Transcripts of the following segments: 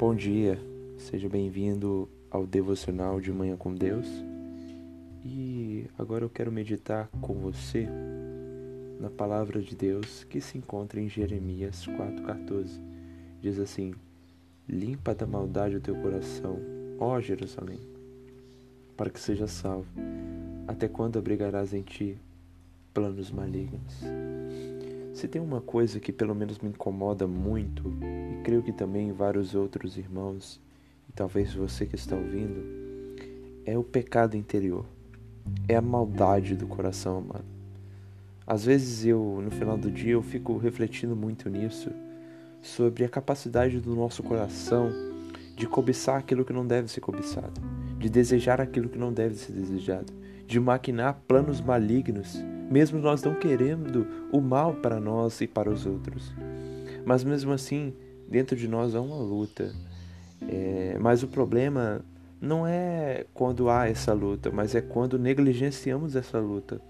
Bom dia, seja bem-vindo ao Devocional de Manhã com Deus. E agora eu quero meditar com você na palavra de Deus que se encontra em Jeremias 4,14. Diz assim: Limpa da maldade o teu coração, ó Jerusalém, para que seja salvo. Até quando abrigarás em ti planos malignos? Se tem uma coisa que pelo menos me incomoda muito, e creio que também vários outros irmãos, e talvez você que está ouvindo, é o pecado interior. É a maldade do coração humano. Às vezes eu, no final do dia, eu fico refletindo muito nisso, sobre a capacidade do nosso coração de cobiçar aquilo que não deve ser cobiçado, de desejar aquilo que não deve ser desejado, de maquinar planos malignos mesmo nós não querendo o mal para nós e para os outros. Mas mesmo assim, dentro de nós há uma luta. É, mas o problema não é quando há essa luta, mas é quando negligenciamos essa luta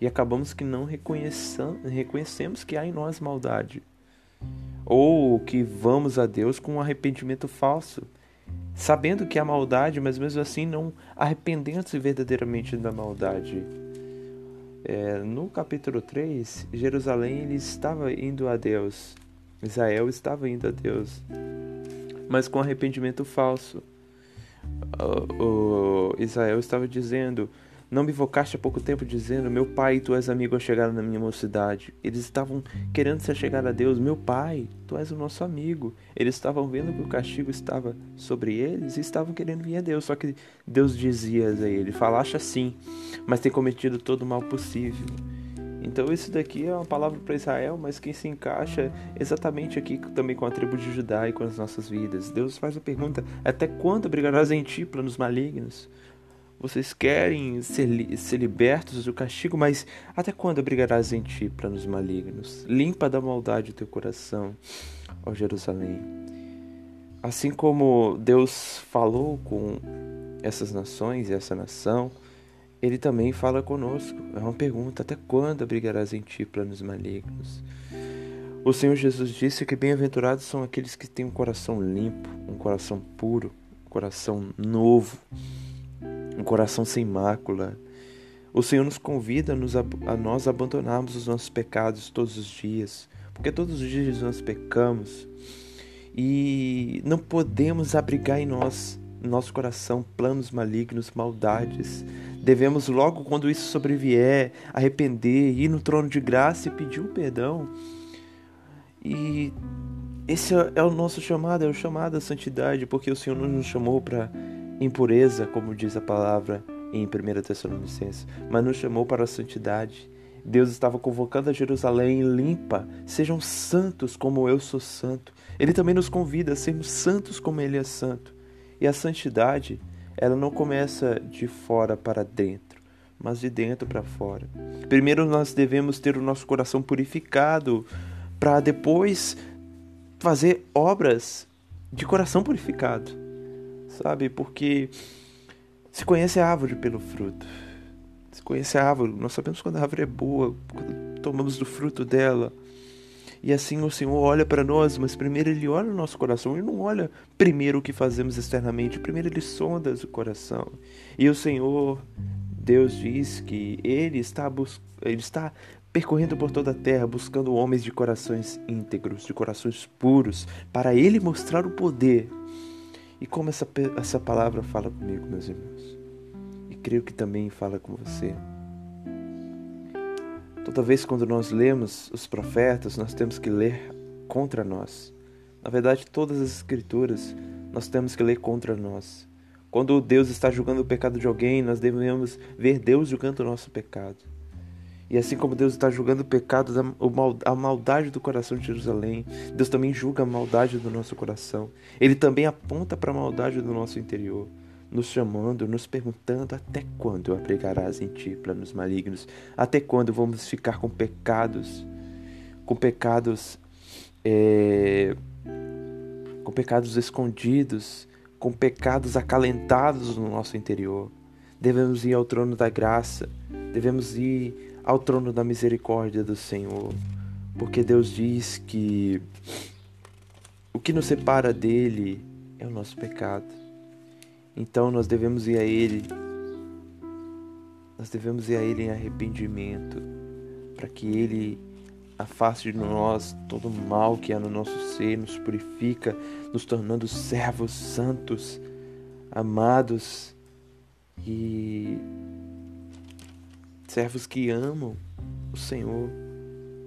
e acabamos que não reconhecemos que há em nós maldade. Ou que vamos a Deus com um arrependimento falso, sabendo que há maldade, mas mesmo assim não arrependendo-se verdadeiramente da maldade. É, no capítulo 3, Jerusalém ele estava indo a Deus, Israel estava indo a Deus, mas com arrependimento falso. O, o Israel estava dizendo: não me invocaste há pouco tempo dizendo: Meu pai, tu és amigo a chegar na minha mocidade. Eles estavam querendo se chegar a Deus: Meu pai, tu és o nosso amigo. Eles estavam vendo que o castigo estava sobre eles e estavam querendo vir a Deus. Só que Deus dizia a ele: Falaste assim, mas tem cometido todo o mal possível. Então, isso daqui é uma palavra para Israel, mas que se encaixa exatamente aqui também com a tribo de Judá e com as nossas vidas. Deus faz a pergunta: Até quando brigarás em ti, planos malignos? Vocês querem ser, li ser libertos do castigo, mas até quando abrigarás em ti planos malignos? Limpa da maldade o teu coração, ó Jerusalém. Assim como Deus falou com essas nações e essa nação, Ele também fala conosco. É uma pergunta: até quando abrigarás em ti planos malignos? O Senhor Jesus disse que bem-aventurados são aqueles que têm um coração limpo, um coração puro, um coração novo um coração sem mácula. O Senhor nos convida a, nos, a nós abandonarmos os nossos pecados todos os dias, porque todos os dias nós pecamos e não podemos abrigar em nós, no nosso coração, planos malignos, maldades. Devemos, logo quando isso sobrevier, arrepender, ir no trono de graça e pedir um perdão. E esse é o nosso chamado, é o chamado à santidade, porque o Senhor nos chamou para impureza, como diz a palavra em 1 Tessalonicenses, mas nos chamou para a santidade. Deus estava convocando a Jerusalém limpa, sejam santos como eu sou santo. Ele também nos convida a sermos santos como ele é santo. E a santidade, ela não começa de fora para dentro, mas de dentro para fora. Primeiro nós devemos ter o nosso coração purificado para depois fazer obras de coração purificado sabe? Porque se conhece a árvore pelo fruto. Se conhece a árvore, nós sabemos quando a árvore é boa, quando tomamos do fruto dela. E assim o Senhor olha para nós, mas primeiro Ele olha o nosso coração. Ele não olha primeiro o que fazemos externamente, primeiro Ele sonda o coração. E o Senhor, Deus diz que Ele está, bus ele está percorrendo por toda a terra, buscando homens de corações íntegros, de corações puros, para Ele mostrar o poder e como essa, essa palavra fala comigo, meus irmãos, e creio que também fala com você. Toda vez quando nós lemos os profetas, nós temos que ler contra nós. Na verdade, todas as escrituras nós temos que ler contra nós. Quando Deus está julgando o pecado de alguém, nós devemos ver Deus julgando o nosso pecado. E assim como Deus está julgando o pecado, a maldade do coração de Jerusalém, Deus também julga a maldade do nosso coração. Ele também aponta para a maldade do nosso interior, nos chamando, nos perguntando até quando abrigarás em ti planos malignos? Até quando vamos ficar com pecados, com pecados, é, com pecados escondidos, com pecados acalentados no nosso interior? Devemos ir ao trono da graça, devemos ir ao trono da misericórdia do Senhor, porque Deus diz que o que nos separa dele é o nosso pecado. Então nós devemos ir a Ele, nós devemos ir a Ele em arrependimento, para que Ele afaste de nós todo o mal que há no nosso ser, nos purifica, nos tornando servos santos, amados e servos que amam o Senhor,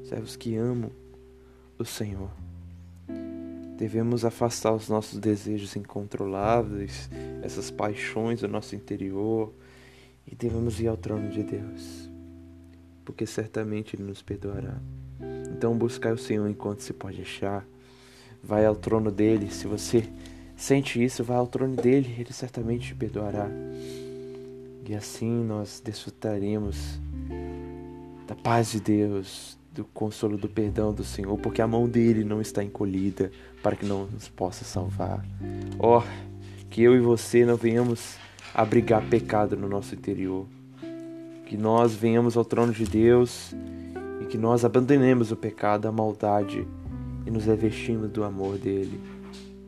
servos que amam o Senhor. Devemos afastar os nossos desejos incontroláveis, essas paixões do nosso interior, e devemos ir ao trono de Deus, porque certamente Ele nos perdoará. Então, buscar o Senhor enquanto se pode achar. Vai ao trono dele. Se você sente isso, vai ao trono dele, ele certamente te perdoará. E assim nós desfrutaremos da paz de Deus, do consolo do perdão do Senhor, porque a mão dele não está encolhida para que não nos possa salvar. Ó, oh, que eu e você não venhamos abrigar pecado no nosso interior. Que nós venhamos ao trono de Deus e que nós abandonemos o pecado, a maldade e nos revestimos do amor dele,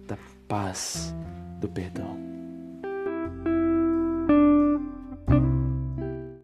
da paz, do perdão.